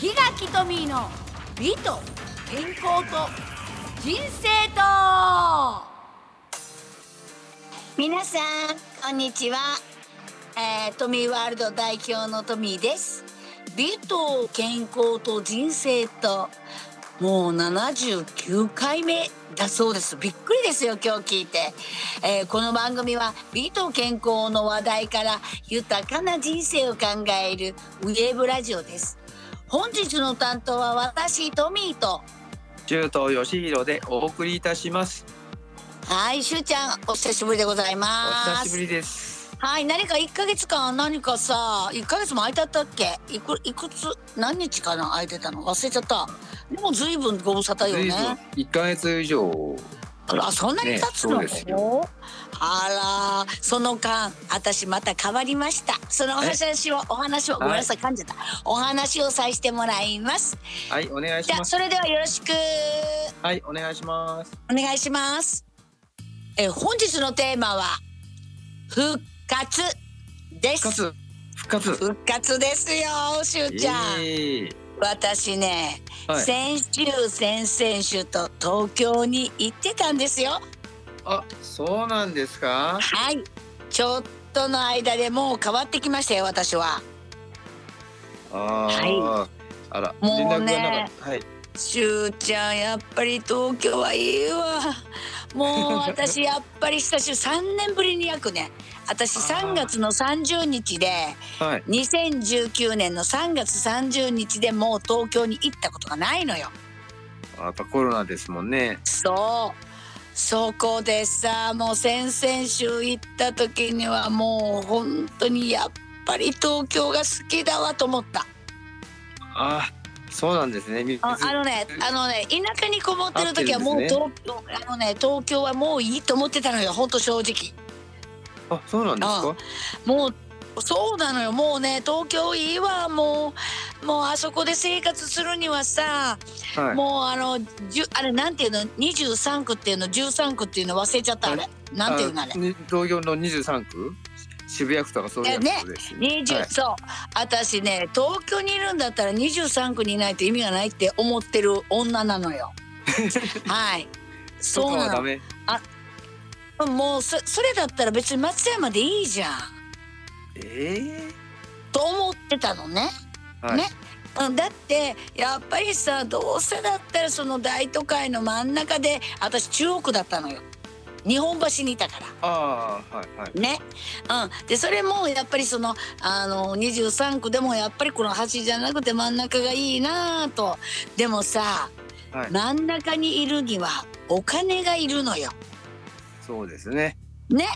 檜垣トミーの美と健康と人生と皆さんこんにちは、えー、トミーワールド代表のトミーです。美と健康と人生ともう79回目だそうです。びっくりですよ今日聞いて、えー、この番組は美と健康の話題から豊かな人生を考えるウェーブラジオです。本日の担当は私トミーと。中東義弘でお送りいたします。はいしゅうちゃんお久しぶりでございます。お久しぶりです。はい何か1ヶ月間何かさ1ヶ月も空いてたっけ？いくいくつ？何日かな空いてたの？忘れちゃった。でもずいぶんご無沙汰よね。一ヶ月以上あそんなに経つの、ね、あらその間私また変わりました。そのお話をお話をごめんなさい噛んじゃった。お話をさせてもらいます。はいお願いします。それではよろしく。はいお願いします。お願いします。え本日のテーマは復活です。復活。復活。復活ですよしゅうちゃん、えー、私ね、はい、先週先々週と東京に行ってたんですよあ、そうなんですか？はい、ちょっとの間でもう変わってきましたよ、私は。あはい。あら、もうね、はい。しゅうちゃん、やっぱり東京はいいわ。もう私やっぱり久しぶり3年ぶりに約ね私3月の30日で、はい、2019年の3月30日でもう東京に行ったことがないのよ。やっぱコロナですもんね。そうそこでさもう先々週行った時にはもう本当にやっぱり東京が好きだわと思った。あそうなんですね。あのね、あのね、田舎にこもってる時はもう東京、ね、あのね、東京はもういいと思ってたのよ、本当正直。あ、そうなんですか？もうそうなのよ。もうね東京いいわもう。もうあそこで生活するにはさ、はい、もうあのじゅあれなんていうの？23区っていうの？13区っていうの？忘れちゃった。あれ？なんていうの？あれ？東京の23区？渋谷区とかそういうやつですね。ねはい、そう私ね東京にいるんだったら23区にいないと意味がないって思ってる女なのよ。はいそうなの。あもうそそれだったら別に松山でいいじゃん。えー、と思ってたのね。はい、ねだってやっぱりさどうせだったらその大都会の真ん中で私中央区だったのよ。日本橋にいたから。あはいはい。ね。うん。でそれもやっぱりそのあの23区でもやっぱりこの橋じゃなくて真ん中がいいなと。でもさ、はい、真ん中にいるにはお金がいるのよ。そうですね。ね。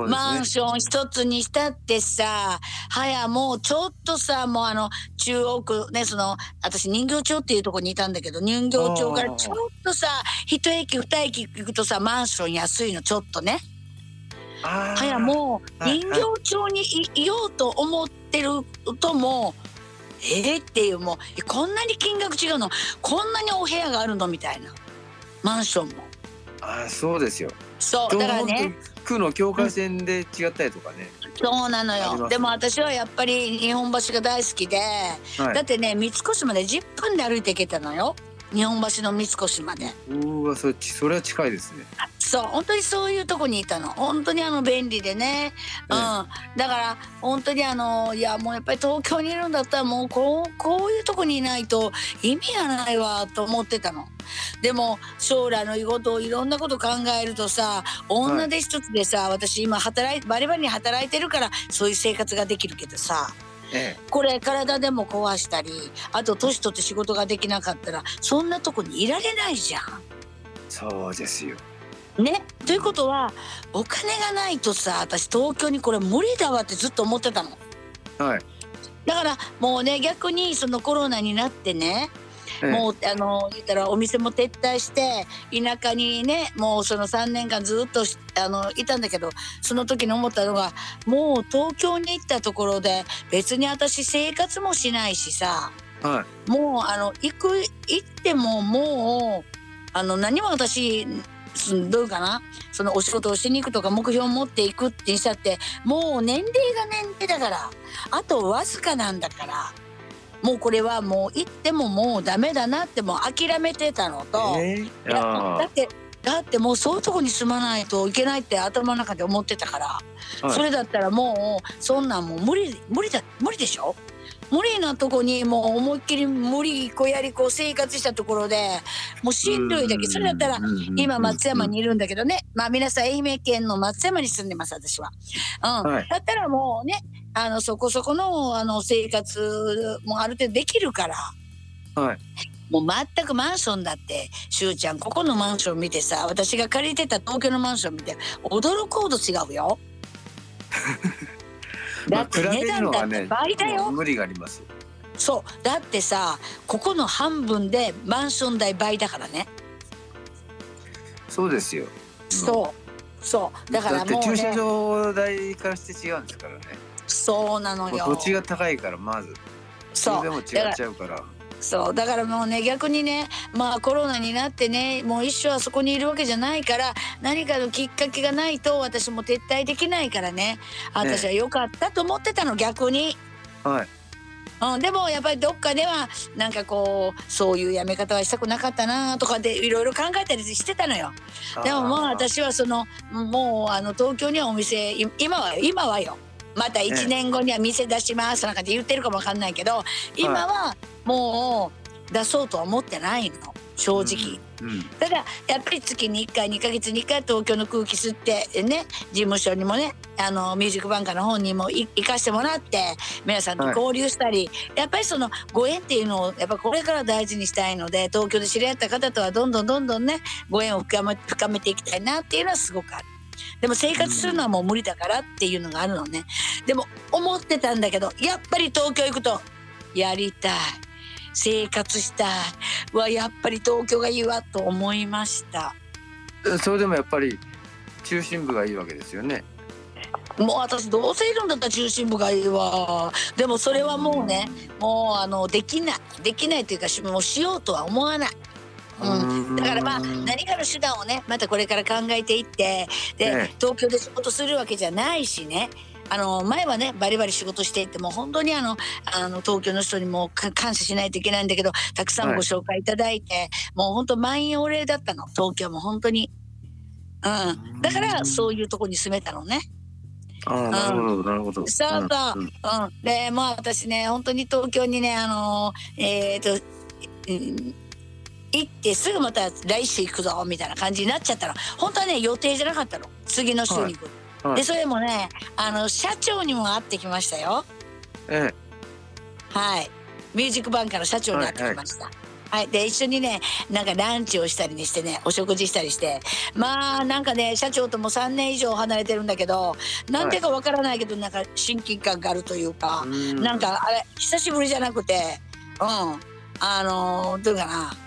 ね、マンション一つにしたってさ、はやもうちょっとさ、もうあの、中央区ね、その、私人形町っていうとこにいたんだけど、人形町からちょっとさ、一駅二駅行くとさ、マンション安いの、ちょっとね。はやもう、人形町にいようと思ってるともえー、っていうもう、こんなに金額違うの、こんなにお部屋があるの？みたいな。マンションも。あそうですよ。そう、だからね。区の境界線で違ったりとかね、うん、そうなのよ。でも私はやっぱり日本橋が大好きで、はい、だってね三越まで10分で歩いていけたのよ日本橋の三越まで。うわそれそれは近いですね。そう本当にそういうとこにいたの。本当にあの便利でね、うん。だから本当にあのいやもうやっぱり東京にいるんだったらもうこうこういうとこにいないと意味がないわと思ってたの。でも将来のことをいろんなこと考えるとさ女手一つでさ、はい、私今働いバリバリに働いてるからそういう生活ができるけどさええ、これ体でも壊したりあと年取って仕事ができなかったらそんなとこにいられないじゃん。そうですよね、ということはお金がないとさ私東京にこれ無理だわってずっと思ってたの。はい、だからもうね逆にそのコロナになってねもうあの言ったらお店も撤退して田舎にねもうその3年間ずっとあのいたんだけどその時に思ったのがもう東京に行ったところで別に私生活もしないしさ、はい、もうあの行く行ってももうあの何も私どうかなそのお仕事をしに行くとか目標を持っていくってしたってもう年齢が年齢だからあとわずかなんだからもうこれはもう行ってももうダメだなってもう諦めてたのと、えー。だってだってもうそういうとこに住まないといけないって頭の中で思ってたから、はい。それだったらもうそんなんもう無理無理だ無理でしょ？無理なとこにもう思いっきり無理こやりこう生活したところでもうしんどいだけそれだったら今松山にいるんだけどね。まあ皆さん愛媛県の松山に住んでます私は。うん。はい。だったらもうねあのそこそこのあの生活もある程度できるから。はい。もう全くマンションだってしゅうちゃんここのマンション見てさ私が借りてた東京のマンション見て驚くほど違うよ。だって値段だって倍だよ。無理があります。そう。だってさここの半分でマンション代倍だからね。そうですよ。そう。そう。だかだってらもう駐車ね場代からして違うんですからねそうなのよ。土地が高いからまず。そそうれでも違っちだからゃうから。そう。だからもうね逆にねまあコロナになってねもう一生あそこにいるわけじゃないから何かのきっかけがないと私も撤退できないからね。私は良かったと思ってたの逆に。はい。うん、でもやっぱりどっかではなんかこうそういうやめ方はしたくなかったなとかでいろいろ考えたりしてたのよ。でももう私はそのもうあの東京にはお店い今は今はよまた1年後には店出しますなんかって言ってるかもわかんないけど今はもう出そうとは思ってないの正直。うんただやっぱり月に1回2ヶ月に1回東京の空気吸ってね事務所にもねあのミュージックバンカーの方にもい行かしてもらって皆さんと交流したり、やっぱりそのご縁っていうのをやっぱこれから大事にしたいので東京で知り合った方とはどんどんどんどんねご縁を深め深めていきたいなっていうのはすごくある。でも生活するのはもう無理だからっていうのがあるのね。でも思ってたんだけどやっぱり東京行くとやりたい生活したいはやっぱり東京がいいわと思いました。それでもやっぱり中心部がいいわけですよねもう私どうせいるんだったら中心部がいいわでもそれはもうねもうあのできないできないというかしもうしようとは思わない。うん、だからまあ何かの手段をねまたこれから考えていってで、ええ。東京で仕事するわけじゃないしね。あの前はねバリバリ仕事していってもう本当にあのあの東京の人にもか感謝しないといけないんだけどたくさんご紹介いただいて、もう本当満員御礼だったの。東京も本当に。うん、だからそういうとこに住めたのね。ああなるほどなるほど。そうそう。うん。でまあ私ね本当に東京にねあのえっ、と、うん行ってすぐまた来週行くぞみたいな感じになっちゃったの。本当はね予定じゃなかったの。次の週に行く、はい。でそれもねあの社長にも会ってきましたよ。えはい。ミュージックバンカーの社長に会ってきました。はい、で一緒にねなんかランチをしたりにしてねお食事したりして。まあなんかね社長とも3年以上離れてるんだけどなんでかわからないけどなんか親近感があるというかえ、なんかあれ久しぶりじゃなくてうん。あのーどうかな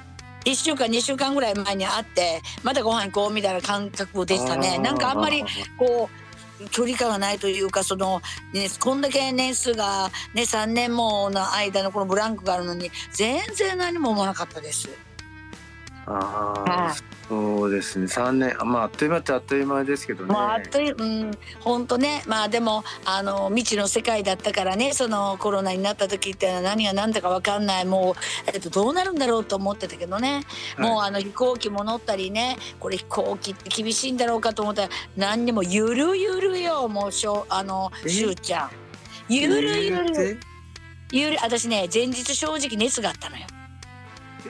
1週間2週間ぐらい前に会ってまたご飯行こうみたいな感覚でしたねなんかあんまりこう距離感がないというかその、ね、こんだけ年数が、ね、3年もの間のこのブランクがあるのに全然何も思わなかったです。ああはい。そうですね。三年あまああっという間っちゃあっという間ですけどね。まあ、あっという、うん、本当ね、まあ、でも、あの未知の世界だったからね、そのコロナになった時って、何が何だかわかんない、もう、えっと、どうなるんだろうと思ってたけどね。はい。もう、あの飛行機も乗ったりね、これ飛行機って厳しいんだろうかと思ったら、何にもゆるゆるよ、もう、しょう、あの、え？しゅうちゃん。ゆるゆる。え？ゆる、私ね、前日正直熱があったのよ。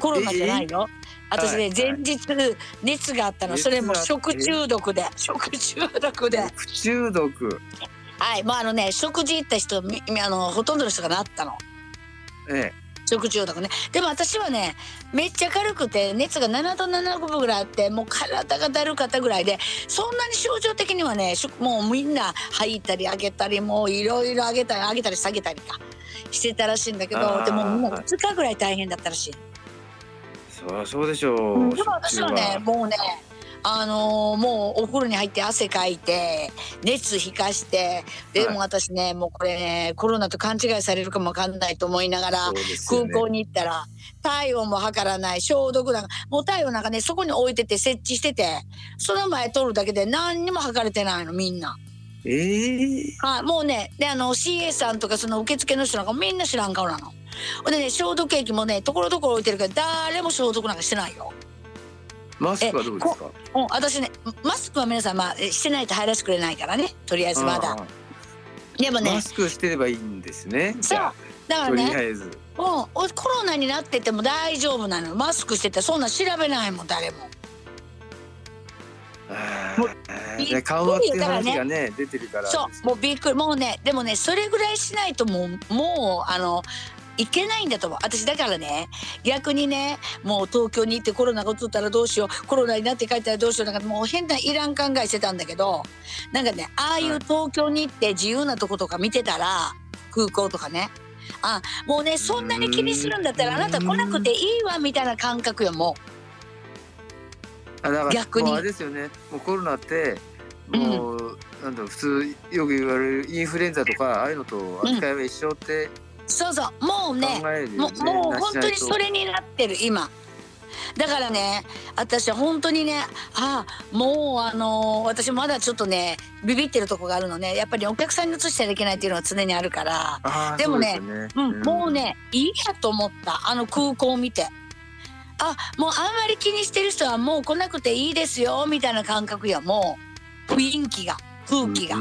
コロナじゃないよ。私ね、はい前日熱があったの、それも食中毒で、食中毒で。不中毒？はい、まああのね食事行った人みあのほとんどの人がなったの。え食中毒ね。でも私はねめっちゃ軽くて熱が7度7分ぐらいあってもう体がだるかったぐらいでそんなに症状的にはねもうみんな吐いたり上げたりもういろいろ上げたり上げたり下げたりか。してたらしいんだけどでもみんな2日ぐらい大変だったらしい。えそりゃそうでしょう、うんでも私はねもうねあのーもうお風呂に入って汗かいて熱引かしてでも私ね、もうこれねコロナと勘違いされるかもわかんないと思いながら、ね空港に行ったら体温も測らない消毒なんかもう体温なんかねそこに置いてて設置しててその前取るだけで何にも測れてないのみんな。ええはい、もうねであの CA さんとかその受付の人なんかみんな知らん顔なの。ほんでね消毒液もねところどころ置いてるから誰も消毒なんかしてないよ。マスクはどうですか？うん、私ねマスクは皆さんまあえしてないと入らせてくれないからねとりあえずまだ。あでもねーマスクしてればいいんですね。そう。だからあとりあねえず。もうおコロナになってても大丈夫なの。マスクしててそんなん調べないもん誰も。もう緩和っていう話がね出てるからそうもうびっくり。もうねでもねそれぐらいしないともうもうあのいけないんだと思う。私だからね逆にねもう東京に行ってコロナが移ったらどうしよう。コロナになって帰ったらどうしよう。なんかもう変ないらん考えしてたんだけどなんかねああいう東京に行って自由なとことか見てたら空港とかね。あもうねそんなに気にするんだったらあなた来なくていいわみたいな感覚よもあだから逆に。あれですよね。もうコロナってもう、なんだろう普通よく言われるインフルエンザとかああいうのと扱いは一緒ってうそうそうもう考ねもうもう本当にそれになってる今。だからね私は本当にねあもうあのー私まだちょっとねビビってるとこがあるのね。やっぱりお客さんに移したらいけないっていうのは常にあるから、でもねね。うん、もうねいいやと思った。あの空港を見て。あもうあんまり気にしてる人はもう来なくていいですよみたいな感覚やもう。雰囲気が空気が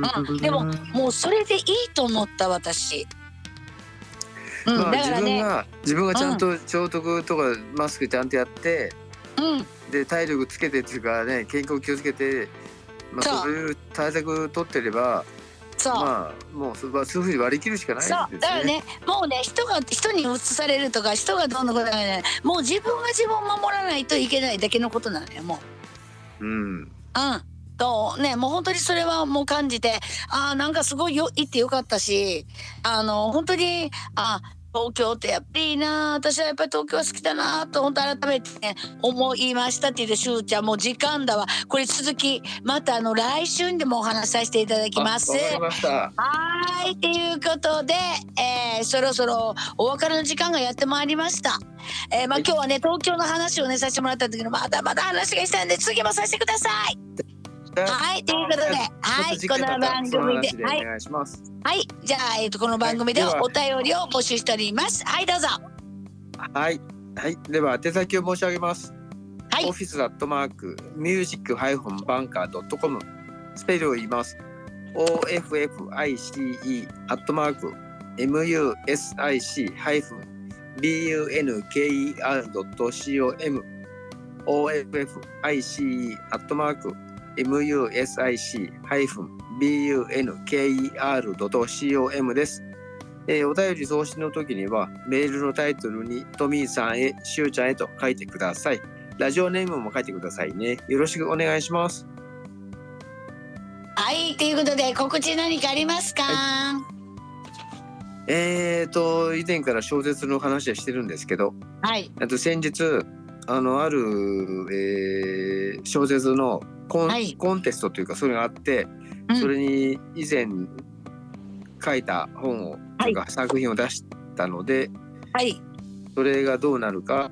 う、ーんうんでももうそれでいいと思った私。うん、まあ、だからね、自分が自分がちゃんと消毒とかマスクちゃんとやって、うん、で体力つけてっていうかね健康気をつけて、まあ、そういう対策取ってればそう。まあもうそういうふうに割り切るしかないですね。そうだからねもうね人が人に移されるとか人がどんどんことがねもう自分が自分を守らないといけないだけのことなのよもうん。う。うんとねもう本当にそれはもう感じてあーなんかすごいよ行ってよかったしあの本当にあ東京ってやっぱりいいな私はやっぱり東京は好きだなと本当改めてね思いましたって言ってしゅうちゃんもう時間だわこれ続きまたあの来週にでもお話しさせていただきます。あわかりました。はい、ということで、えーそろそろお別れの時間がやってまいりました。えーまあ、はい今日はね、東京の話をね、させてもらったんだけど、まだまだ話がしたいんで、次もさせてください。はい、ということで、はい、この番組で、はい、お願いします。はい、じゃあ、えっ、と、この番組でお便りを募集しております。はい、どうぞ。はい。はい。では手先を申し上げます。はいオフィスアットマークミュージックハイフンバンカードットコムスペルを言います。O F F I C E アットマーク M U S I C ハイフン B U N K E R ドット C O M O F F I C E アットマーク M U S I C ハイフン B U N K E R ドット C O M です。えーお便り送信の時にはメールのタイトルにトミーさんへ、しゅうちゃんへと書いてください。ラジオネームも書いてくださいね。よろしくお願いします。はい、ということで、告知何かありますか？えーと、以前から小説の話はしてるんですけど、はい、あと先日、あの、ある、えー小説のコン,、はい。コンテストというか、それがあって、うん。それに以前書いた本を、はいというか作品を出したので、はい、それがどうなるか、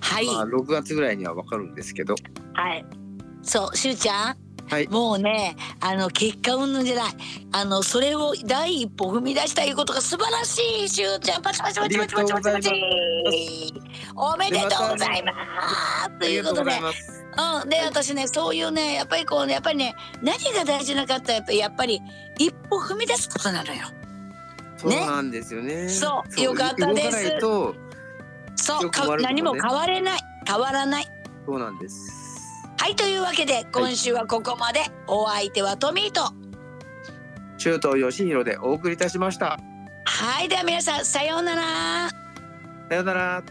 はい、まあ、6月ぐらいにはわかるんですけど、はい。そう、しゅうちゃん？はいもうね、あの結果云々じゃない。あのそれを第一歩踏み出したいうことが素晴らしい。しゅうちゃん、パチパチパチパチパチパチパチ。おめでとうございます。ということで。うん、で、私ね、そういうね、やっぱりこうね、やっぱりね、何が大事なかったら、やっぱり、やっぱり一歩踏み出すことなのよ。そうなんですよね。そうよかったですそう、ね何も変われない、変わらない。そうなんです。はい、というわけで、今週はここまで。お相手はトミーと。中東義弘でお送りいたしました。はい、では皆さん、さようなら。さようなら。